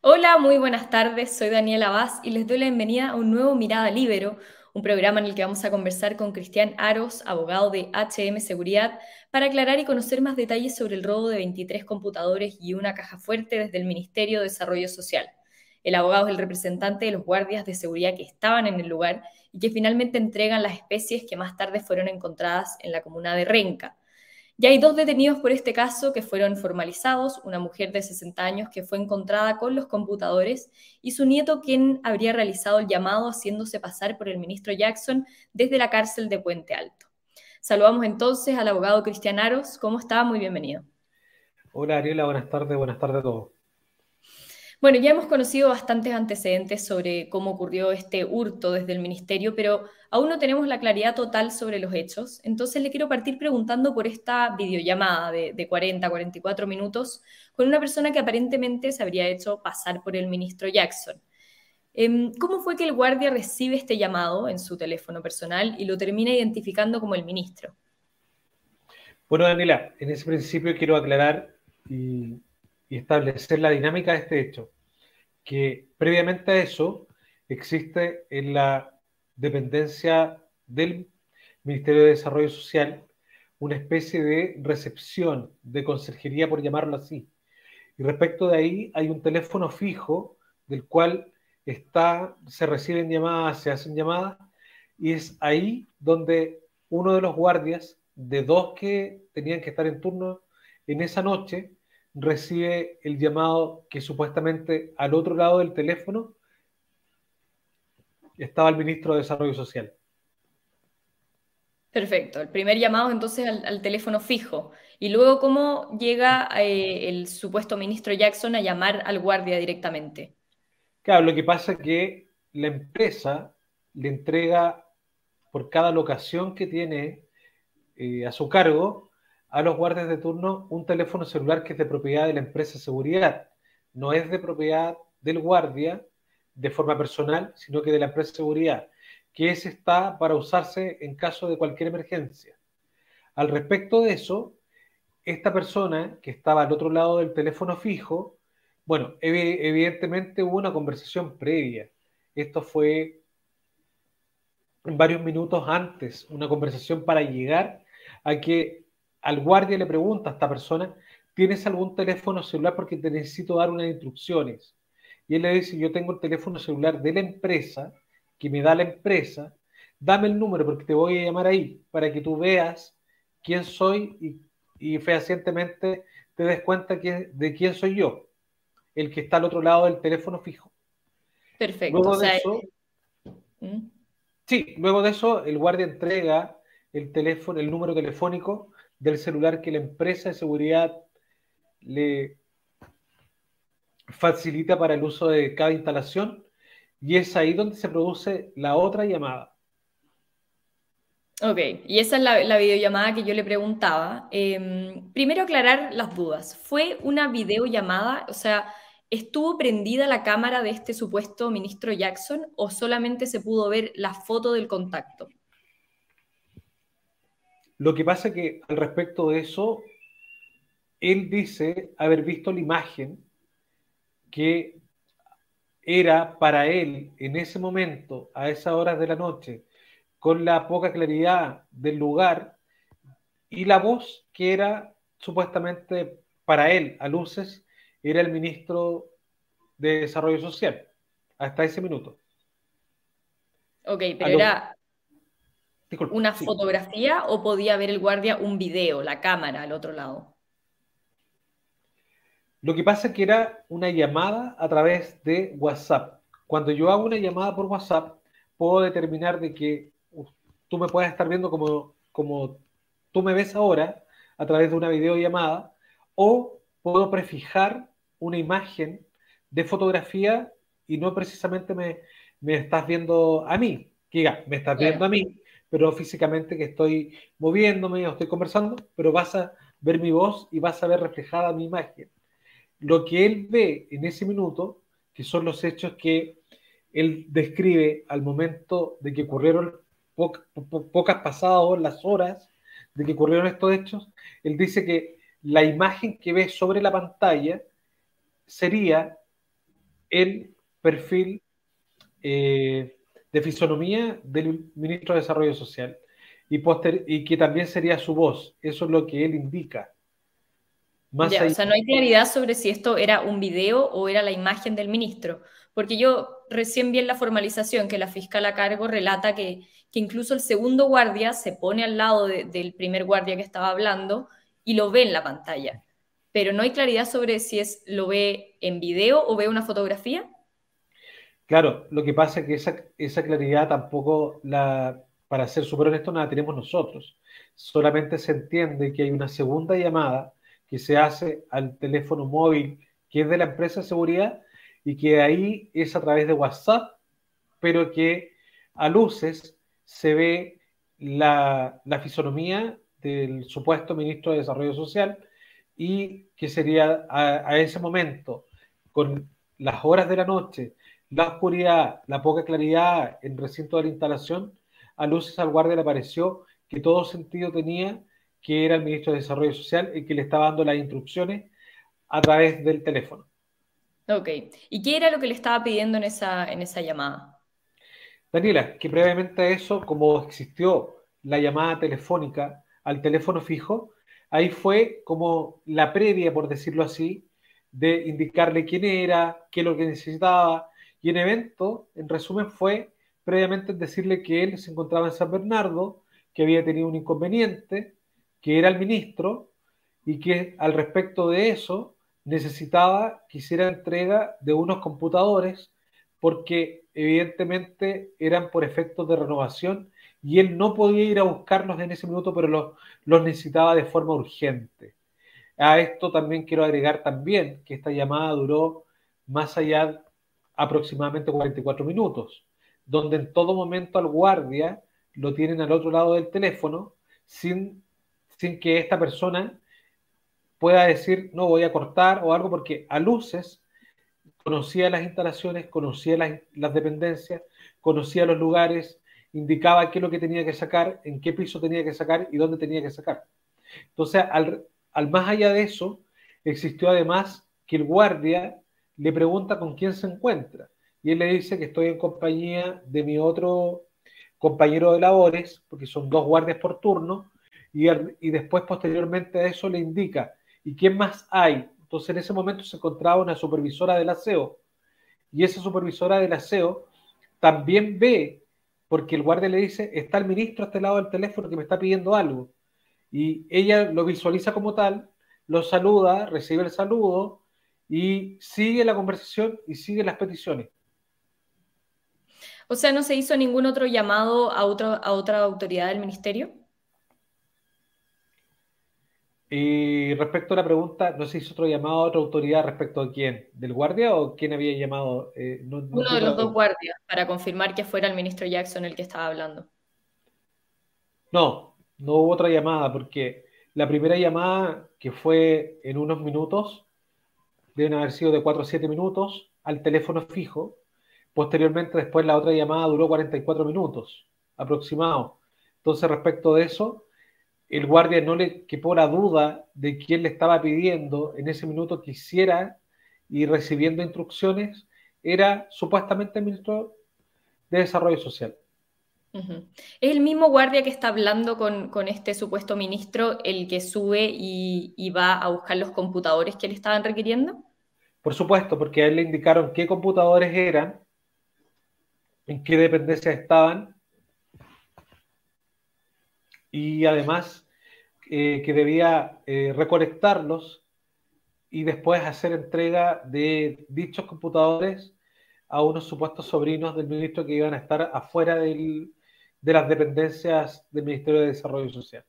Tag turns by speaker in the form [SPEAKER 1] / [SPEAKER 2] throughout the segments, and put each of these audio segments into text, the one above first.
[SPEAKER 1] Hola, muy buenas tardes. Soy Daniela Vaz y les doy la bienvenida a un nuevo Mirada Libero, un programa en el que vamos a conversar con Cristian Aros, abogado de HM Seguridad, para aclarar y conocer más detalles sobre el robo de 23 computadores y una caja fuerte desde el Ministerio de Desarrollo Social. El abogado es el representante de los guardias de seguridad que estaban en el lugar y que finalmente entregan las especies que más tarde fueron encontradas en la comuna de Renca. Ya hay dos detenidos por este caso que fueron formalizados, una mujer de 60 años que fue encontrada con los computadores y su nieto quien habría realizado el llamado haciéndose pasar por el ministro Jackson desde la cárcel de Puente Alto. Saludamos entonces al abogado Cristian Aros. ¿Cómo está? Muy bienvenido.
[SPEAKER 2] Hola Ariela, buenas tardes, buenas tardes a todos.
[SPEAKER 1] Bueno, ya hemos conocido bastantes antecedentes sobre cómo ocurrió este hurto desde el ministerio, pero aún no tenemos la claridad total sobre los hechos. Entonces le quiero partir preguntando por esta videollamada de, de 40, 44 minutos con una persona que aparentemente se habría hecho pasar por el ministro Jackson. Em, ¿Cómo fue que el guardia recibe este llamado en su teléfono personal y lo termina identificando como el ministro?
[SPEAKER 2] Bueno, Daniela, en ese principio quiero aclarar y establecer la dinámica de este hecho, que previamente a eso existe en la dependencia del Ministerio de Desarrollo Social una especie de recepción, de conserjería, por llamarlo así. Y respecto de ahí hay un teléfono fijo del cual está, se reciben llamadas, se hacen llamadas, y es ahí donde uno de los guardias, de dos que tenían que estar en turno en esa noche, recibe el llamado que supuestamente al otro lado del teléfono estaba el ministro de Desarrollo Social.
[SPEAKER 1] Perfecto. El primer llamado entonces al, teléfono fijo. Y luego, ¿cómo llega eh, el supuesto ministro Jackson a llamar al guardia directamente?
[SPEAKER 2] Claro, lo que pasa es que la empresa le entrega por cada locación que tiene eh, a su cargo a los guardias de turno un teléfono celular que es de propiedad de la empresa de seguridad. No es de propiedad del guardia de forma personal, sino que de la empresa de seguridad, que ese está para usarse en caso de cualquier emergencia. Al respecto de eso, esta persona que estaba al otro lado del teléfono fijo, bueno, evidentemente hubo una conversación previa. Esto fue varios minutos antes, una conversación para llegar a que al guardia le pregunta a esta persona, ¿tienes algún teléfono celular porque te necesito dar unas instrucciones? Y él le dice, yo tengo el teléfono celular de la empresa, que me da la empresa, dame el número porque te voy a llamar ahí, para que tú veas quién soy y, y fehacientemente te des cuenta de quién soy yo, el que está al otro lado del teléfono fijo.
[SPEAKER 1] Perfecto. Luego de eso,
[SPEAKER 2] ¿Mm? sí, luego de eso el guardia entrega el teléfono, el número telefónico del celular que la empresa de seguridad le facilita para el uso de cada instalación y es ahí donde se produce la otra llamada.
[SPEAKER 1] Ok, y esa es la, videollamada que yo le preguntaba. Em, primero aclarar las dudas. ¿Fue una videollamada? O sea, ¿estuvo prendida la cámara de este supuesto ministro Jackson o solamente se pudo ver la foto del contacto?
[SPEAKER 2] Lo que pasa es que al respecto de eso, él dice haber visto la imagen que era para él en ese momento, a esas horas de la noche, con la poca claridad del lugar y la voz que era supuestamente para él, a luces, era el ministro de Desarrollo Social, hasta ese minuto.
[SPEAKER 1] Ok, pero era una fotografía o podía ver el guardia un video, la cámara al otro lado?
[SPEAKER 2] Lo que pasa es que era una llamada a través de WhatsApp. Cuando yo hago una llamada por WhatsApp, puedo determinar de que tú me puedes estar viendo como, como tú me ves ahora a través de una videollamada o puedo prefijar una imagen de fotografía y no precisamente me, me estás viendo a mí. Que me estás viendo a mí, pero físicamente que estoy moviéndome o estoy conversando, pero vas a ver mi voz y vas a ver reflejada mi imagen. Lo que él ve en ese minuto, que son los hechos que él describe al momento de que ocurrieron pocas pasadas las horas de que ocurrieron estos hechos, él dice que la imagen que ve sobre la pantalla sería el perfil eh, de fisonomía del ministro de Desarrollo Social y, y que también sería su voz. Eso es lo que él indica.
[SPEAKER 1] o sea, no hay claridad sobre si esto era un video o era la imagen del ministro, porque yo recién vi en la formalización que la fiscal a cargo relata que, que incluso el segundo guardia se pone al lado del primer guardia que estaba hablando y lo ve en la pantalla. Pero no hay claridad sobre si es lo ve en video o ve una fotografía.
[SPEAKER 2] Claro, lo que pasa es que esa, esa claridad tampoco la, para ser súper honesto, no la tenemos nosotros. Solamente se entiende que hay una segunda llamada que se hace al teléfono móvil que es de la empresa de seguridad y que ahí es a través de WhatsApp, pero que a luces se ve la, fisonomía del supuesto ministro de Desarrollo Social y que sería a ese momento, con las horas de la noche, la oscuridad, la poca claridad en el recinto de la instalación, a luces al guardia le pareció que todo sentido tenía que era el ministro de Desarrollo Social el que le estaba dando las instrucciones a través del teléfono.
[SPEAKER 1] Ok. ¿Y qué era lo que le estaba pidiendo en esa, en esa llamada?
[SPEAKER 2] Daniela, que previamente a eso, como existió la llamada telefónica al teléfono fijo, ahí fue como la previa, por decirlo así, de indicarle quién era, qué es lo que necesitaba. Y en evento, en resumen, fue previamente decirle que él se encontraba en San Bernardo, que había tenido un inconveniente, que era el ministro y que al respecto de eso necesitaba que hiciera entrega de unos computadores porque evidentemente eran por efectos de renovación y él no podía ir a buscarlos en ese minuto, pero los, los necesitaba de forma urgente. A esto también quiero agregar también que esta llamada duró más allá aproximadamente 44 minutos donde en todo momento al guardia lo tienen al otro lado del teléfono sin, sin que esta persona pueda decir, no voy a cortar o algo, porque a luces conocía las instalaciones, conocía las, dependencias, conocía los lugares, indicaba qué es lo que tenía que sacar, en qué piso tenía que sacar y dónde tenía que sacar. Entonces, al, al más allá de eso, existió además que el guardia le pregunta con quién se encuentra. Y él le dice que estoy en compañía de mi otro compañero de labores, porque son dos guardias por turno, y, y después posteriormente a eso le indica, ¿y quién más hay? Entonces en ese momento se encontraba una supervisora del aseo, y esa supervisora del aseo también ve, porque el guardia le dice, está el ministro a este lado del teléfono que me está pidiendo algo, y ella lo visualiza como tal, lo saluda, recibe el saludo, y sigue la conversación y sigue las peticiones.
[SPEAKER 1] O sea, ¿no se hizo ningún otro llamado a, a otra autoridad del ministerio?
[SPEAKER 2] Y respecto a la pregunta, ¿no se hizo otro llamado a otra autoridad respecto a quién? ¿Del guardia o quién había llamado?
[SPEAKER 1] Eh, Uno de los dos guardias, para confirmar que fuera el ministro Jackson el que estaba hablando.
[SPEAKER 2] No, no hubo otra llamada, porque la primera llamada, que fue en unos minutos, deben haber sido de 4 a 7 minutos, al teléfono fijo, Posteriormente, después la otra llamada duró 44 minutos aproximado. Entonces, respecto de eso, el guardia no le quepó la duda de quién le estaba pidiendo en ese minuto que hiciera y recibiendo instrucciones, era supuestamente el ministro de Desarrollo Social.
[SPEAKER 1] ¿Es el mismo guardia que está hablando con, este supuesto ministro el que sube y, y, va a buscar los computadores que le estaban requiriendo?
[SPEAKER 2] Por supuesto, porque a él le indicaron qué computadores eran en qué dependencias estaban y además eh, que debía eh, recolectarlos y después hacer entrega de dichos computadores a unos supuestos sobrinos del ministro que iban a estar afuera de las dependencias del Ministerio de Desarrollo Social.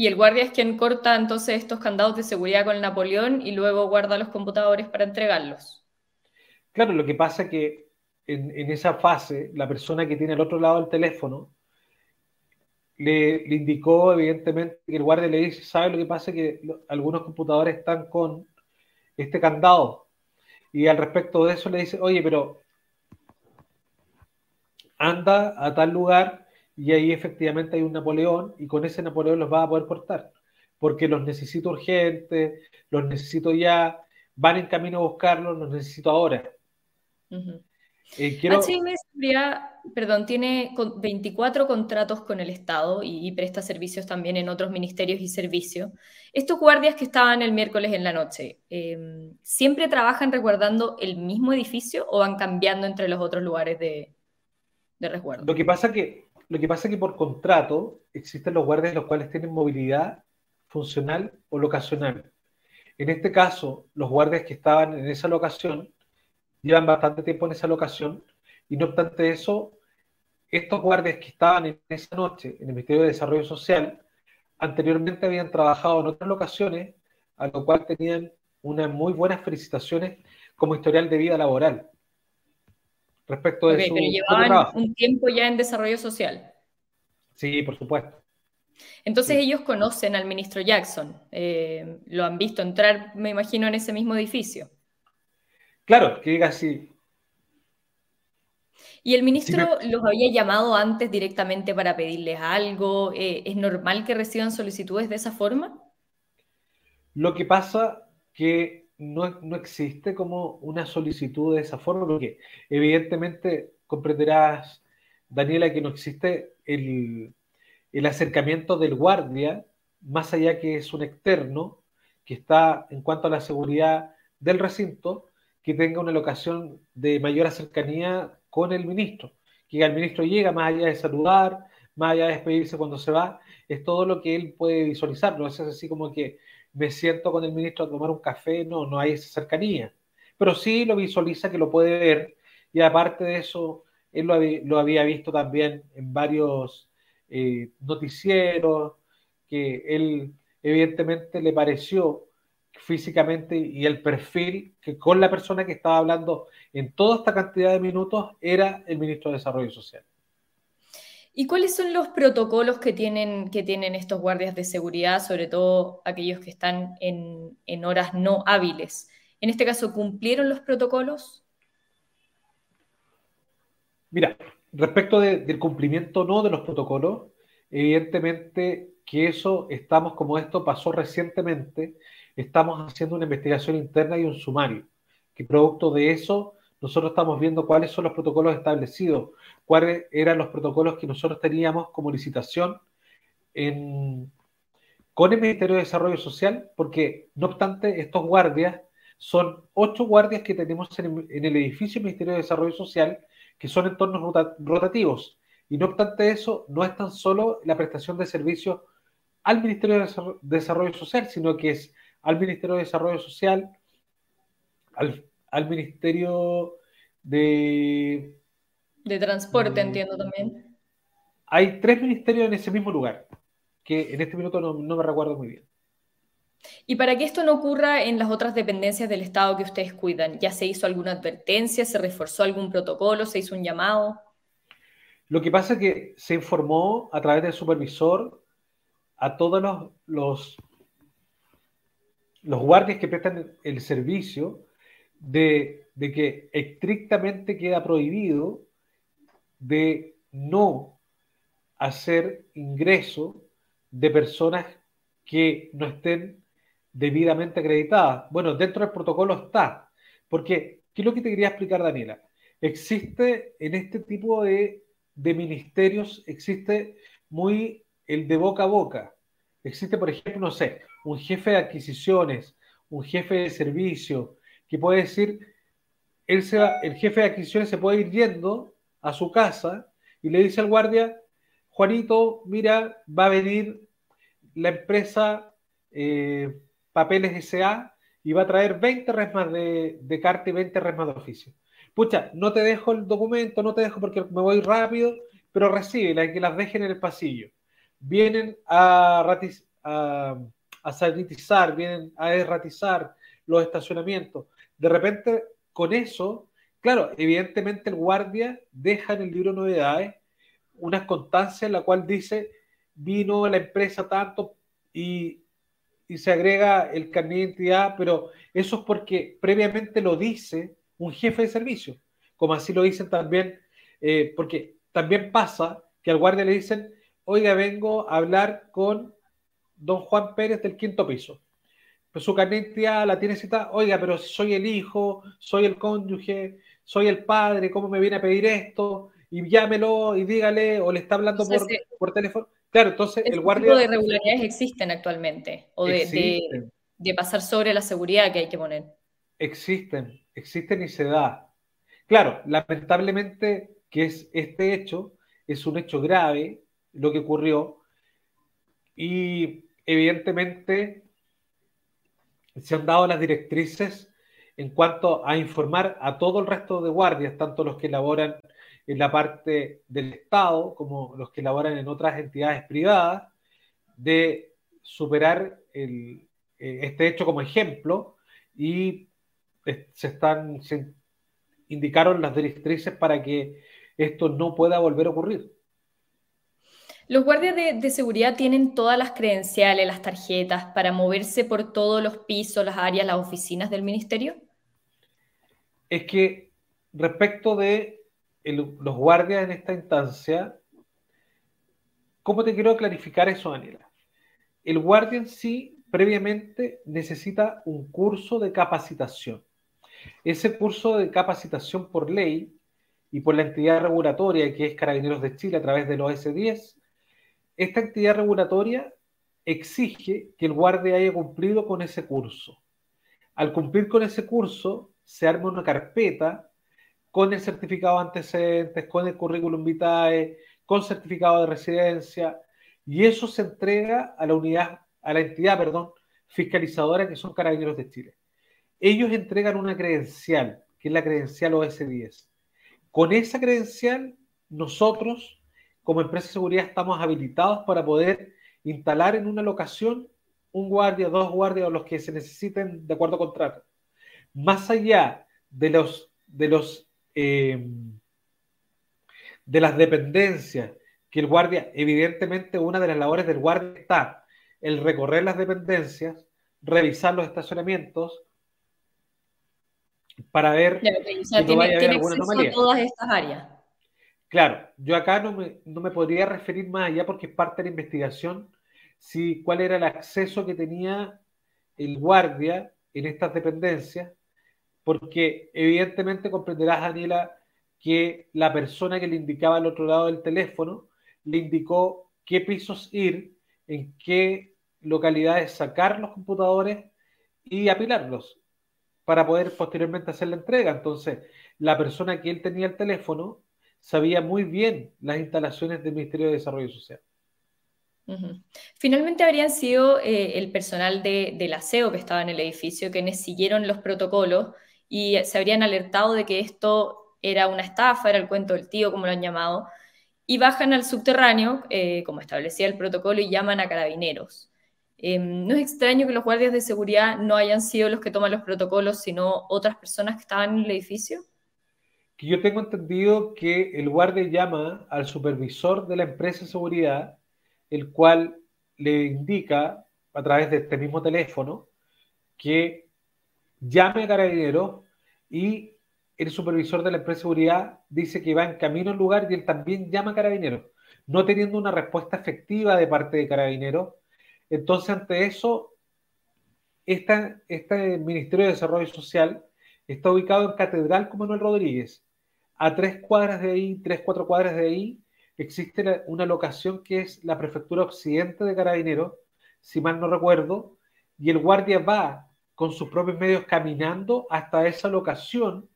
[SPEAKER 1] Y el guardia es quien corta entonces estos candados de seguridad con Napoleón y luego guarda los computadores para entregarlos.
[SPEAKER 2] Claro, lo que pasa es que en, esa fase, la persona que tiene al otro lado del teléfono le, indicó evidentemente que el guardia le dice, ¿sabe lo que pasa? Que algunos computadores están con este candado. Y al respecto de eso le dice, oye, pero anda a tal lugar y ahí efectivamente hay un Napoleón y con ese Napoleón los va a poder cortar, porque los necesito urgentes, los necesito ya, van en camino a buscarlos, los necesito ahora.
[SPEAKER 1] Eh, HM Seguridad, perdón, tiene 24 contratos con el Estado y, presta servicios también en otros ministerios y servicios. Estos guardias que estaban el miércoles en la noche, em, ¿siempre trabajan resguardando el mismo edificio o van cambiando entre los otros lugares de, resguardo?
[SPEAKER 2] Lo que pasa que lo que pasa es que por contrato existen los guardias los cuales tienen movilidad funcional o locacional. En este caso, los guardias que estaban en esa locación llevan bastante tiempo en esa locación y no obstante eso, estos guardias que estaban en esa noche en el Ministerio de Desarrollo Social anteriormente habían trabajado en otras locaciones, a lo cual tenían unas muy buenas felicitaciones como historial de vida laboral.
[SPEAKER 1] Respecto de su pero llevaban un tiempo ya en desarrollo social.
[SPEAKER 2] Sí, por supuesto.
[SPEAKER 1] Entonces ellos conocen al ministro Jackson, eh, lo han visto entrar, me imagino, en ese mismo edificio.
[SPEAKER 2] Claro, que diga así.
[SPEAKER 1] ¿Y el ministro los había llamado antes directamente para pedirles algo? Eh, ¿Es normal que reciban solicitudes de esa forma?
[SPEAKER 2] Lo que pasa que no, no, existe como una solicitud de esa forma, porque evidentemente comprenderás, Daniela, que no existe el, el acercamiento del guardia, más allá que es un externo, que está en cuanto a la seguridad del recinto, que tenga una locación de mayor cercanía con el ministro. Que el ministro llega más allá de saludar, más allá de despedirse cuando se va, es todo lo que él puede visualizar. No es así como que me siento con el ministro a tomar un café, no, no hay esa cercanía. Pero sí lo visualiza que lo puede ver y aparte de eso, él lo, había, visto también en varios eh, noticieros, que él evidentemente le pareció físicamente y el perfil que con la persona que estaba hablando en toda esta cantidad de minutos era el ministro de Desarrollo Social.
[SPEAKER 1] ¿Y cuáles son los protocolos que tienen, que tienen estos guardias de seguridad, sobre todo aquellos que están en, horas no hábiles? En este caso, ¿cumplieron los protocolos?
[SPEAKER 2] Mira, respecto del cumplimiento no de los protocolos, evidentemente que eso estamos como esto pasó recientemente estamos haciendo una investigación interna y un sumario, que producto de eso nosotros estamos viendo cuáles son los protocolos establecidos, cuáles eran los protocolos que nosotros teníamos como licitación con el Ministerio de Desarrollo Social, porque no obstante estos guardias son ocho guardias que tenemos en, el edificio del Ministerio de Desarrollo Social, que son entornos rotativos. Y no obstante eso, no es tan solo la prestación de servicios al Ministerio de Desarrollo Social, sino que es al Ministerio de Desarrollo Social, al, Ministerio de...
[SPEAKER 1] De Transporte, entiendo también.
[SPEAKER 2] Hay tres ministerios en ese mismo lugar, que en este minuto no, no me recuerdo muy bien.
[SPEAKER 1] Y para que esto no ocurra en las otras dependencias del Estado que ustedes cuidan, ¿ya se hizo alguna advertencia, se reforzó algún protocolo, se hizo un llamado?
[SPEAKER 2] Lo que pasa es que se informó a través del supervisor a todos los, los los guardias que prestan el servicio de, que estrictamente queda prohibido de no hacer ingreso de personas que no estén debidamente acreditadas. Bueno, dentro del protocolo está, porque, ¿qué es lo que te quería explicar, Daniela? Existe en este tipo de, de ministerios, existe muy el de boca a boca. Existe, por ejemplo, no sé, un jefe de adquisiciones, un jefe de servicio, que puede decir, él se el jefe de adquisiciones se puede ir yendo a su casa y le dice al guardia, Juanito, mira, va a venir la empresa eh, Papeles S.A. y va a traer 20 resmas de, de carta y 20 resmas de oficio. Pucha, no te dejo el documento, no te dejo porque me voy rápido, pero recibe, que las dejen en el pasillo. Vienen a, a a sanitizar, vienen a erratizar los estacionamientos. De repente, con eso, claro, evidentemente el guardia deja en el libro novedades una constancia en la cual dice vino la empresa tanto y, se agrega el carnet de identidad, pero eso es porque previamente lo dice un jefe de servicio, como así lo dicen también, eh, porque también pasa que al guardia le dicen, oiga, vengo a hablar con don Juan Pérez del quinto piso. Pues su carnet de identidad la tiene citada, oiga, pero soy el hijo, soy el cónyuge, soy el padre, ¿cómo me viene a pedir esto? Y llámelo y dígale, o le está hablando por, por, teléfono. Claro, entonces el guardia...
[SPEAKER 1] tipo de irregularidades existen actualmente, o de, de, pasar sobre la seguridad que hay que poner.
[SPEAKER 2] Existen, existen y se da. Claro, lamentablemente que es este hecho, es un hecho grave, lo que ocurrió, y evidentemente se han dado las directrices en cuanto a informar a todo el resto de guardias, tanto los que laboran en la parte del Estado como los que laboran en otras entidades privadas, de superar el, eh, este hecho como ejemplo y se están se indicaron las directrices para que esto no pueda volver a ocurrir.
[SPEAKER 1] Los guardias de, seguridad tienen todas las credenciales, las tarjetas para moverse por todos los pisos, las áreas, las oficinas del ministerio.
[SPEAKER 2] Es que respecto de los guardias en esta instancia, ¿cómo te quiero clarificar eso, Daniela? El guardia en sí previamente necesita un curso de capacitación. Ese curso de capacitación por ley y por la entidad regulatoria que es Carabineros de Chile a través de los S10 esta actividad regulatoria exige que el guardia haya cumplido con ese curso. Al cumplir con ese curso, se arma una carpeta con el certificado de antecedentes, con el currículum vitae, con certificado de residencia, y eso se entrega a la unidad, a la entidad, perdón, fiscalizadora que son Carabineros de Chile. Ellos entregan una credencial, que es la credencial OS10. Con esa credencial, nosotros como empresa de seguridad estamos habilitados para poder instalar en una locación un guardia, dos guardias o los que se necesiten de acuerdo a contrato. Más allá de los de los eh, de las dependencias que el guardia, evidentemente una de las labores del guardia está el recorrer las dependencias, revisar los estacionamientos para ver
[SPEAKER 1] si no vaya a haber alguna anomalía. todas estas áreas.
[SPEAKER 2] Claro, yo acá no me, podría referir más allá porque es parte de la investigación si cuál era el acceso que tenía el guardia en estas dependencias, porque evidentemente comprenderás, Daniela, que la persona que le indicaba al otro lado del teléfono le indicó qué pisos ir, en qué localidades sacar los computadores y apilarlos para poder posteriormente hacer la entrega. Entonces, la persona que él tenía el teléfono sabía muy bien las instalaciones del Ministerio de Desarrollo Social.
[SPEAKER 1] Finalmente habrían sido eh, el personal de, del aseo que estaba en el edificio quienes siguieron los protocolos y se habrían alertado de que esto era una estafa, era el cuento del tío, como lo han llamado, y bajan al subterráneo, eh, como establecía el protocolo, y llaman a carabineros. Em, no es extraño que los guardias de seguridad no hayan sido los que toman los protocolos, sino otras personas que estaban en el edificio
[SPEAKER 2] que yo tengo entendido que el guardia llama al supervisor de la empresa de seguridad, el cual le indica a través de este mismo teléfono que llame a carabineros y el supervisor de la empresa de seguridad dice que va en camino al lugar y él también llama a carabineros, no teniendo una respuesta efectiva de parte de carabineros. Entonces, ante eso, este Ministerio de Desarrollo Social está ubicado en Catedral con Manuel Rodríguez a tres cuadras de ahí, tres, cuatro cuadras de ahí, existe una locación que es la prefectura occidente de Carabineros, si mal no recuerdo, y el guardia va con sus propios medios caminando hasta esa locación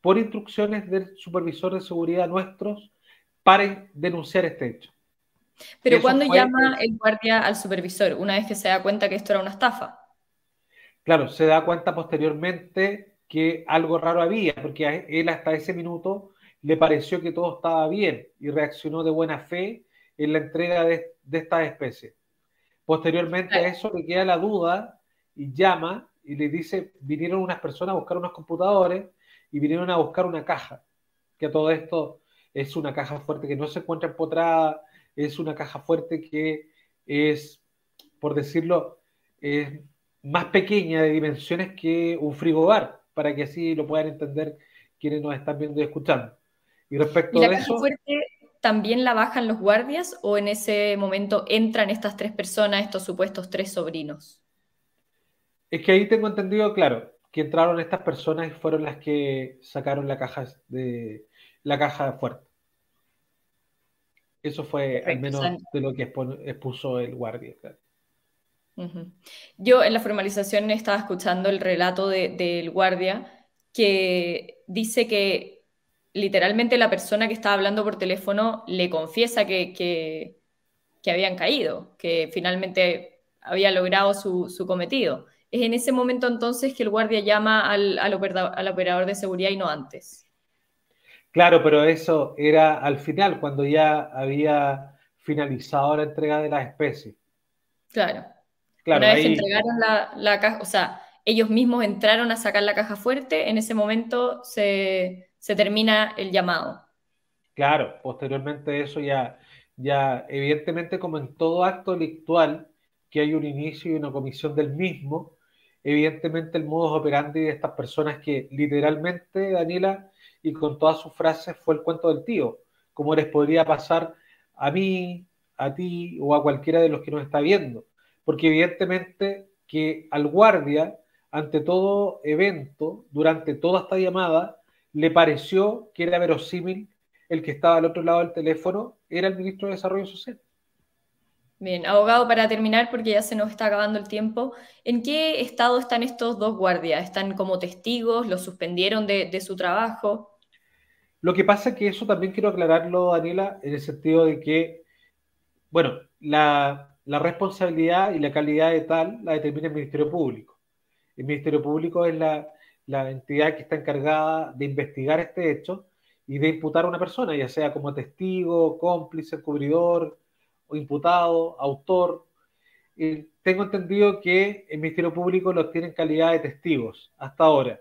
[SPEAKER 2] por instrucciones del supervisor de seguridad nuestros para denunciar este hecho.
[SPEAKER 1] Pero ¿cuándo llama el guardia al supervisor? Una vez que se da cuenta que esto era una estafa.
[SPEAKER 2] Claro, se da cuenta posteriormente que algo raro había, porque a él hasta ese minuto le pareció que todo estaba bien y reaccionó de buena fe en la entrega de, de esta especie. Posteriormente a eso le queda la duda y llama y le dice, vinieron unas personas a buscar unos computadores y vinieron a buscar una caja, que a todo esto es una caja fuerte que no se encuentra empotrada, es una caja fuerte que es, por decirlo, es más pequeña de dimensiones que un frigobar para que así lo puedan entender quienes nos están viendo y escuchando.
[SPEAKER 1] Y respecto ¿Y la eso... fuerte también la bajan los guardias o en ese momento entran estas tres personas, estos supuestos tres sobrinos?
[SPEAKER 2] Es que ahí tengo entendido, claro, que entraron estas personas y fueron las que sacaron la caja de la caja fuerte. Eso fue al menos de lo que expuso el guardia.
[SPEAKER 1] Yo en la formalización estaba escuchando el relato del guardia que dice que literalmente la persona que estaba hablando por teléfono le confiesa que, que, habían caído, que finalmente había logrado su, su cometido. Es en ese momento entonces que el guardia llama al, al, operador, de seguridad y no antes.
[SPEAKER 2] Claro, pero eso era al final, cuando ya había finalizado la entrega de las especies.
[SPEAKER 1] Claro. Claro Una vez que entregaron la, la, caja, o sea, ellos mismos entraron a sacar la caja fuerte, en ese momento se, se termina el llamado.
[SPEAKER 2] Claro, posteriormente eso ya, ya, evidentemente como en todo acto delictual, que hay un inicio y una comisión del mismo, evidentemente el modus operandi de estas personas que literalmente, Daniela, y con todas sus frases fue el cuento del tío, como les podría pasar a mí, a ti o a cualquiera de los que nos está viendo. Porque evidentemente que al guardia, ante todo evento, durante toda esta llamada, le pareció que era verosímil el que estaba al otro lado del teléfono, era el ministro de Desarrollo Social.
[SPEAKER 1] Bien, abogado, para terminar, porque ya se nos está acabando el tiempo, ¿en qué estado están estos dos guardias? ¿Están como testigos? ¿Los suspendieron de, su trabajo?
[SPEAKER 2] Lo que pasa es que eso también quiero aclararlo, Daniela, en el sentido de que, bueno, la, responsabilidad y la calidad de tal la determina el Ministerio Público. El Ministerio Público es la, la entidad que está encargada de investigar este hecho y de imputar a una persona, ya sea como testigo, cómplice, cubridor, o imputado, autor. tengo entendido que el Ministerio Público los tiene en calidad de testigos hasta ahora,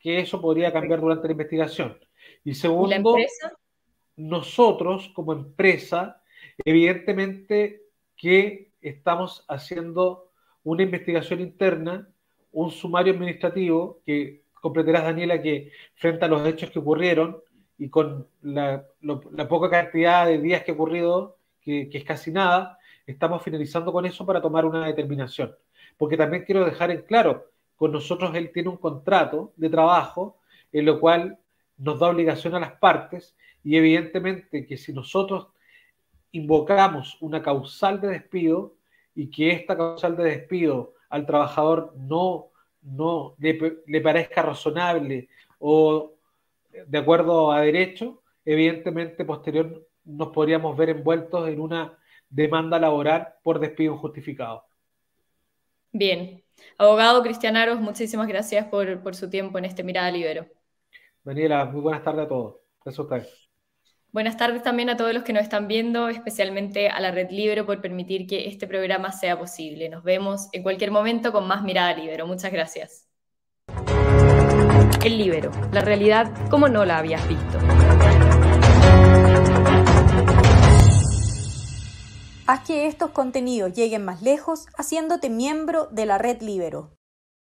[SPEAKER 2] que eso podría cambiar durante la investigación. Y segundo, nosotros como empresa, evidentemente que estamos haciendo una investigación interna, un sumario administrativo que completarás, Daniela, que frente a los hechos que ocurrieron y con la, poca cantidad de días que ha ocurrido, que, es casi nada, estamos finalizando con eso para tomar una determinación. Porque también quiero dejar en claro, con nosotros él tiene un contrato de trabajo en lo cual nos da obligación a las partes y evidentemente que si nosotros invocamos una causal de despido y que esta causal de despido al trabajador no, no le, le parezca razonable o de acuerdo a derecho, evidentemente posterior nos podríamos ver envueltos en una demanda laboral por despido injustificado.
[SPEAKER 1] Bien. Abogado Cristian Aros, muchísimas gracias por, su tiempo en este Mirada Libero.
[SPEAKER 2] Daniela, muy buenas tardes a todos. Eso está.
[SPEAKER 1] Buenas tardes también a todos los que nos están viendo, especialmente a la Red Libero por permitir que este programa sea posible. Nos vemos en cualquier momento con más Mirada Libero. Muchas gracias. El Libero, la realidad como no la habías visto.
[SPEAKER 3] Haz que estos contenidos lleguen más lejos haciéndote miembro de la red Libero.